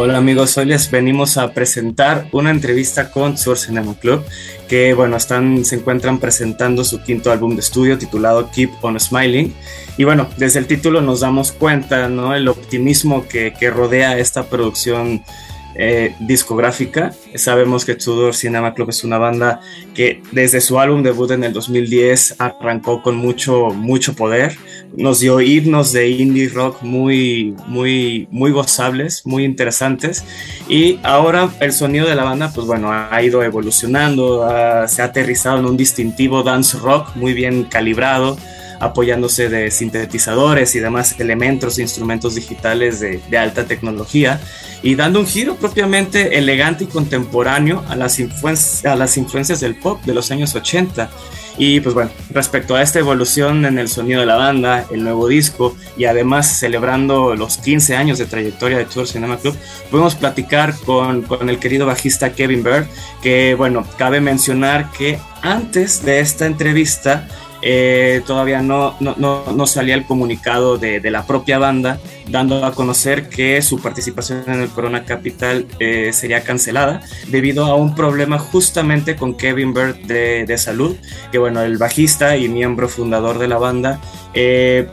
Hola amigos, hoy les venimos a presentar una entrevista con Sur Cinema Club, que bueno, están, se encuentran presentando su quinto álbum de estudio titulado Keep on Smiling. Y bueno, desde el título nos damos cuenta, ¿no? El optimismo que, que rodea esta producción eh, discográfica. Sabemos que Tudor Cinema Club es una banda que desde su álbum debut en el 2010 arrancó con mucho, mucho poder. Nos dio himnos de indie rock muy, muy, muy gozables, muy interesantes. Y ahora el sonido de la banda, pues bueno, ha ido evolucionando, se ha aterrizado en un distintivo dance rock muy bien calibrado apoyándose de sintetizadores y demás elementos, instrumentos digitales de, de alta tecnología y dando un giro propiamente elegante y contemporáneo a las, a las influencias del pop de los años 80. Y pues bueno, respecto a esta evolución en el sonido de la banda, el nuevo disco y además celebrando los 15 años de trayectoria de Tour Cinema Club, podemos platicar con, con el querido bajista Kevin Bird, que bueno, cabe mencionar que antes de esta entrevista eh, todavía no, no, no, salía el comunicado de, de, la propia banda dando a conocer que su participación en el Corona Capital eh, sería cancelada debido a un problema justamente con Kevin Bird de, de, salud, que bueno, el bajista y miembro fundador de la banda eh,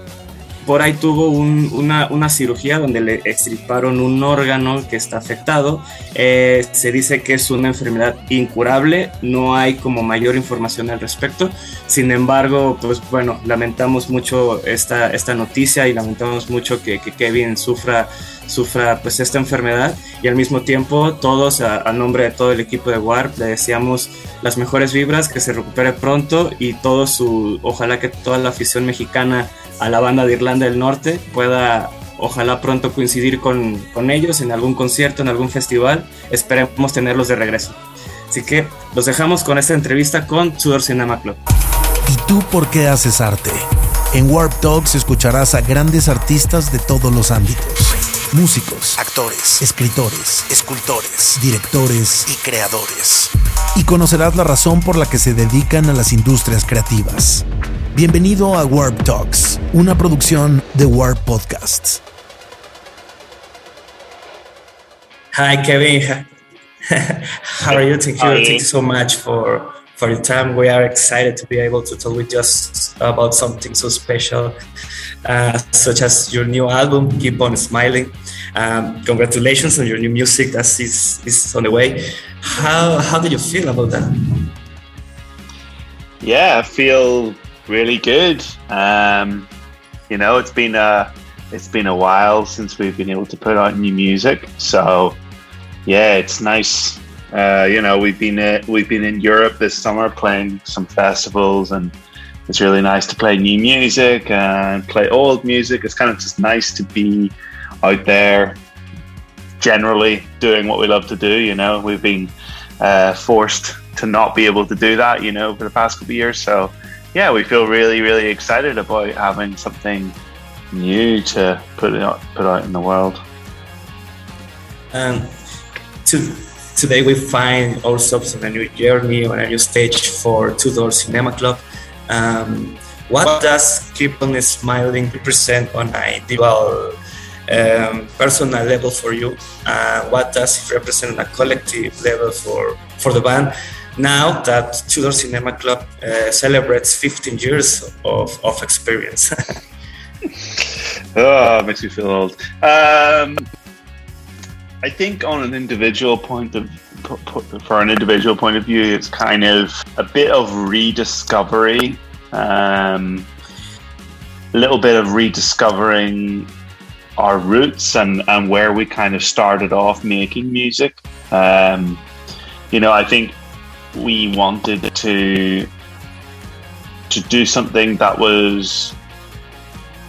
por ahí tuvo una, una, cirugía donde le extirparon un órgano que está afectado. Eh, se dice que es una enfermedad incurable, no hay como mayor información al respecto. Sin embargo, pues bueno, lamentamos mucho esta, esta noticia y lamentamos mucho que, Kevin sufra, sufra pues esta enfermedad y al mismo tiempo todos a, nombre de todo el equipo de Warp le deseamos las mejores vibras, que se recupere pronto y todo su, ojalá que toda la afición mexicana a la banda de Irlanda del Norte pueda ojalá pronto coincidir con, con, ellos en algún concierto, en algún festival. Esperemos tenerlos de regreso. Así que los dejamos con esta entrevista con Tudor Cinema Club. ¿Y tú por qué haces arte? En Warp Talks escucharás a grandes artistas de todos los ámbitos. Músicos, actores, escritores, escultores, directores y creadores. Y conocerás la razón por la que se dedican a las industrias creativas. Bienvenido a Warp Talks, una producción de Warp Podcasts. Hi, Kevin. How are you? Thank you. Thank you so much for for your time. We are excited to be able to talk with just about something so special, uh, such as your new album, Keep On Smiling. Um, congratulations on your new music that is, is on the way. How, how do you feel about that? Yeah, I feel really good. Um, you know, it's been a it's been a while since we've been able to put out new music. So yeah, it's nice. Uh, you know, we've been uh, we've been in Europe this summer playing some festivals, and it's really nice to play new music and play old music. It's kind of just nice to be out there, generally doing what we love to do. You know, we've been uh, forced to not be able to do that. You know, for the past couple of years, so yeah, we feel really, really excited about having something new to put out, put out in the world. And to, today we find ourselves on a new journey, on a new stage for Two Door Cinema Club. Um, what does Keep on Smiling represent on a individual, um, personal level for you? Uh, what does it represent on a collective level for, for the band? Now that Two Door Cinema Club uh, celebrates 15 years of, of experience. oh, makes me feel old. Um, I think on an individual point of for an individual point of view, it's kind of a bit of rediscovery, um, a little bit of rediscovering our roots and, and where we kind of started off making music. Um, you know, I think we wanted to to do something that was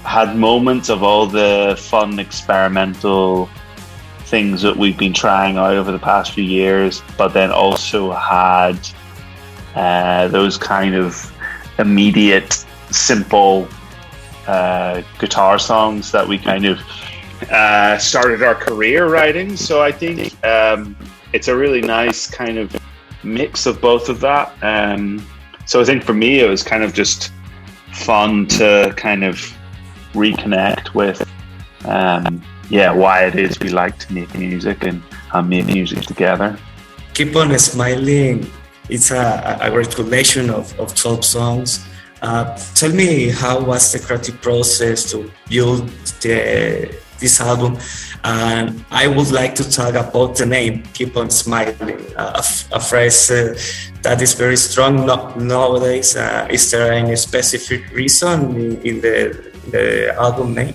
had moments of all the fun experimental things that we've been trying out over the past few years, but then also had uh, those kind of immediate, simple uh, guitar songs that we kind of uh, started our career writing. So I think um, it's a really nice kind of mix of both of that. Um, so I think for me, it was kind of just fun to kind of reconnect with um, yeah, why it is we like to make music and, and make music together. Keep on smiling. It's a, a great collection of, of 12 songs. Uh, tell me how was the creative process to build the, this album and I would like to talk about the name Keep on Smiling, a, phrase uh, that is very strong no, nowadays. Uh, is there any specific reason in, in the, the album name?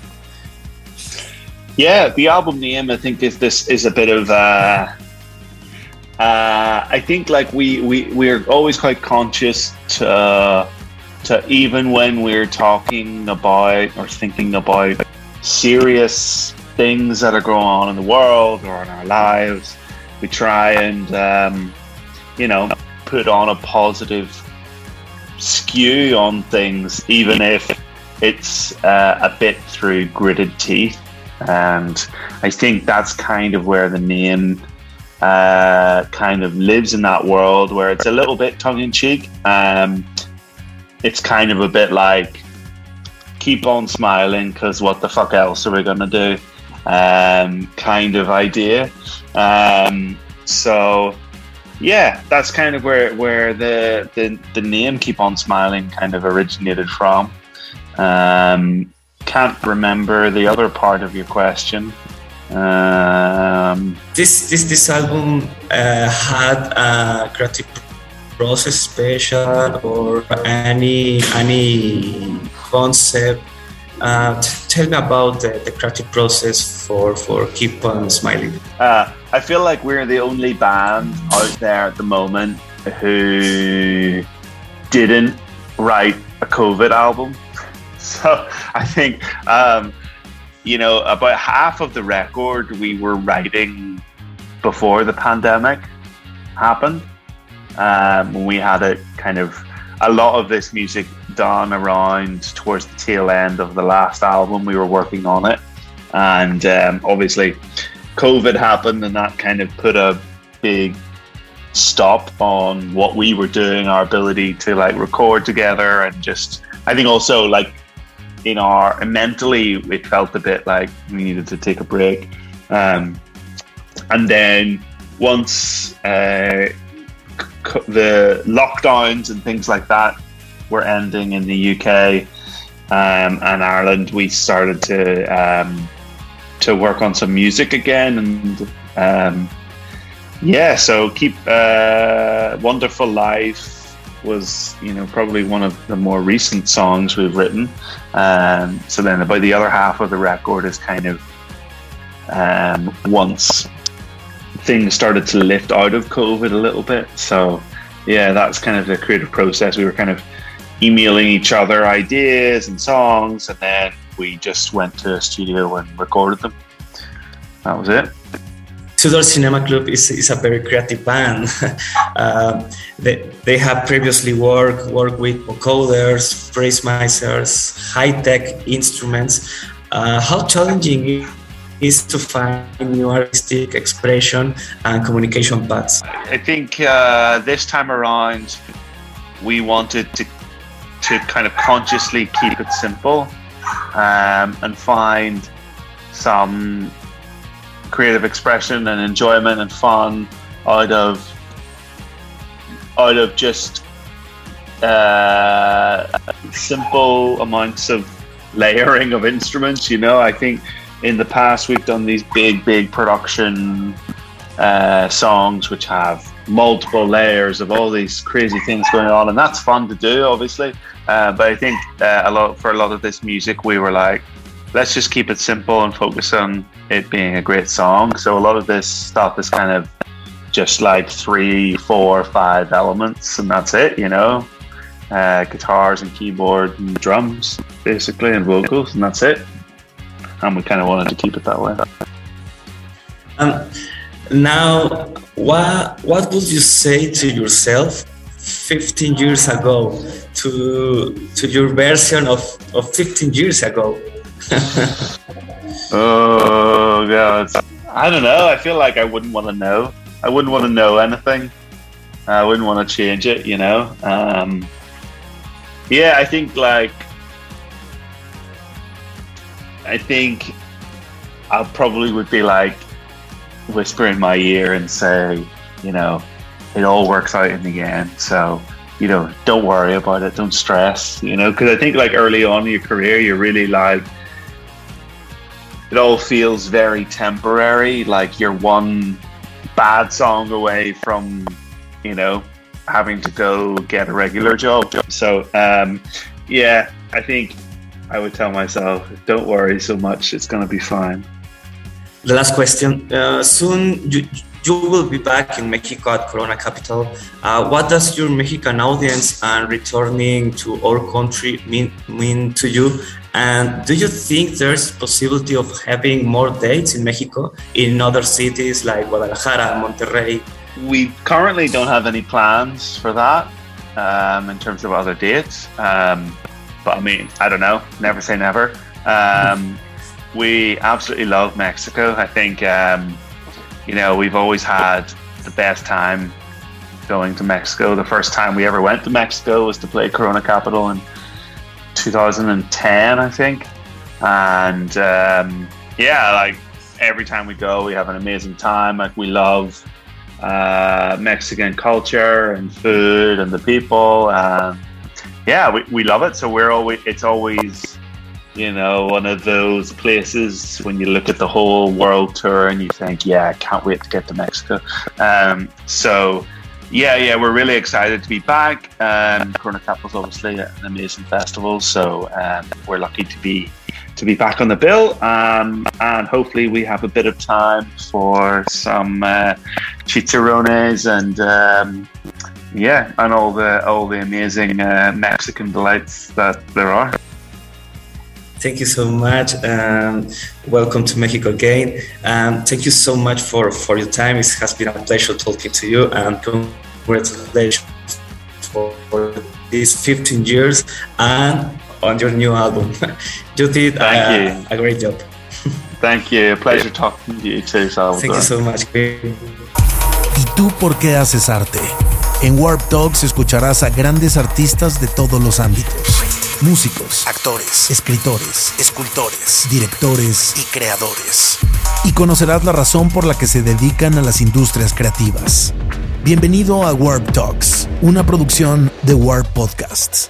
Yeah, the album name I think is this is a bit of uh, uh, I think like we we we're always quite conscious to to even when we're talking about or thinking about serious things that are going on in the world or in our lives, we try and um, you know put on a positive skew on things, even if it's uh, a bit through gritted teeth. And I think that's kind of where the name uh, kind of lives in that world where it's a little bit tongue in cheek. Um, it's kind of a bit like keep on smiling because what the fuck else are we going to do? Um, kind of idea. Um, so yeah, that's kind of where where the, the the name "Keep on Smiling" kind of originated from. Um, can't remember the other part of your question. Um, this this this album uh, had a creative process special or any any concept. Uh, tell me about the, the, creative process for for keep on smiling. Uh, I feel like we're the only band out there at the moment who didn't write a COVID album. So I think um, you know, about half of the record we were writing before the pandemic happened. Um, we had it kind of a lot of this music done around towards the tail end of the last album. We were working on it, and um, obviously, COVID happened, and that kind of put a big stop on what we were doing, our ability to like record together, and just I think also like in our mentally it felt a bit like we needed to take a break um, and then once uh, the lockdowns and things like that were ending in the UK um, and Ireland we started to um, to work on some music again and um, yeah so keep uh, wonderful life was you know probably one of the more recent songs we've written. Um, so then about the other half of the record is kind of um, once things started to lift out of COVID a little bit. So yeah, that's kind of the creative process. We were kind of emailing each other ideas and songs, and then we just went to a studio and recorded them. That was it. Two Door Cinema Club is, is a very creative band. uh, they, they have previously worked worked with vocoders, phrase high-tech instruments. Uh, how challenging is to find new artistic expression and communication paths? I think uh, this time around we wanted to to kind of consciously keep it simple um, and find some creative expression and enjoyment and fun out of out of just uh, simple amounts of layering of instruments. You know, I think in the past we've done these big, big production uh, songs which have multiple layers of all these crazy things going on, and that's fun to do, obviously. Uh, but I think uh, a lot for a lot of this music, we were like, let's just keep it simple and focus on it being a great song. So a lot of this stuff is kind of just like three, four, five elements, and that's it, you know. Uh, guitars and keyboard and drums, basically, and vocals, and that's it. And we kind of wanted to keep it that way. Um, now, what what would you say to yourself 15 years ago to to your version of, of 15 years ago? oh god, I don't know. I feel like I wouldn't want to know. I wouldn't want to know anything. I wouldn't want to change it. You know. Um, yeah, I think like I think I probably would be like whisper in my ear and say, you know, it all works out in the end. So, you know, don't worry about it. Don't stress, you know, because I think like early on in your career, you're really like, it all feels very temporary. Like you're one bad song away from, you know, having to go get a regular job. So, um, yeah, I think I would tell myself, don't worry so much. It's going to be fine. The last question. Uh, soon you, you will be back in Mexico at Corona Capital. Uh, what does your Mexican audience and returning to our country mean, mean to you? And do you think there's possibility of having more dates in Mexico in other cities like Guadalajara, Monterrey? We currently don't have any plans for that um, in terms of other dates. Um, but I mean, I don't know. Never say never. Um, we absolutely love Mexico. I think, um, you know, we've always had the best time going to Mexico. The first time we ever went to Mexico was to play Corona Capital in 2010, I think. And um, yeah, like every time we go, we have an amazing time. Like we love uh, Mexican culture and food and the people. And yeah, we, we love it. So we're always, it's always, you know, one of those places when you look at the whole world tour and you think, yeah, I can't wait to get to Mexico. Um, so, yeah, yeah, we're really excited to be back. Um, Corona Capital's obviously an amazing festival, so um, we're lucky to be to be back on the bill, um, and hopefully we have a bit of time for some uh, chicharrones and um, yeah, and all the all the amazing uh, Mexican delights that there are. Thank you so much. Um, welcome to Mexico again. Um, thank you so much for, for your time. It has been a pleasure talking to you and congratulations for, for these 15 years and on your new album. you did Thank uh, you. a great job. Thank you. Pleasure talking to you too, Salvador. Thank you so much. ¿Y tú por qué haces arte? En Warp Talks escucharás a grandes artistas de todos los ámbitos. Músicos, actores, escritores, escultores, directores y creadores. Y conocerás la razón por la que se dedican a las industrias creativas. Bienvenido a Warp Talks, una producción de Warp Podcasts.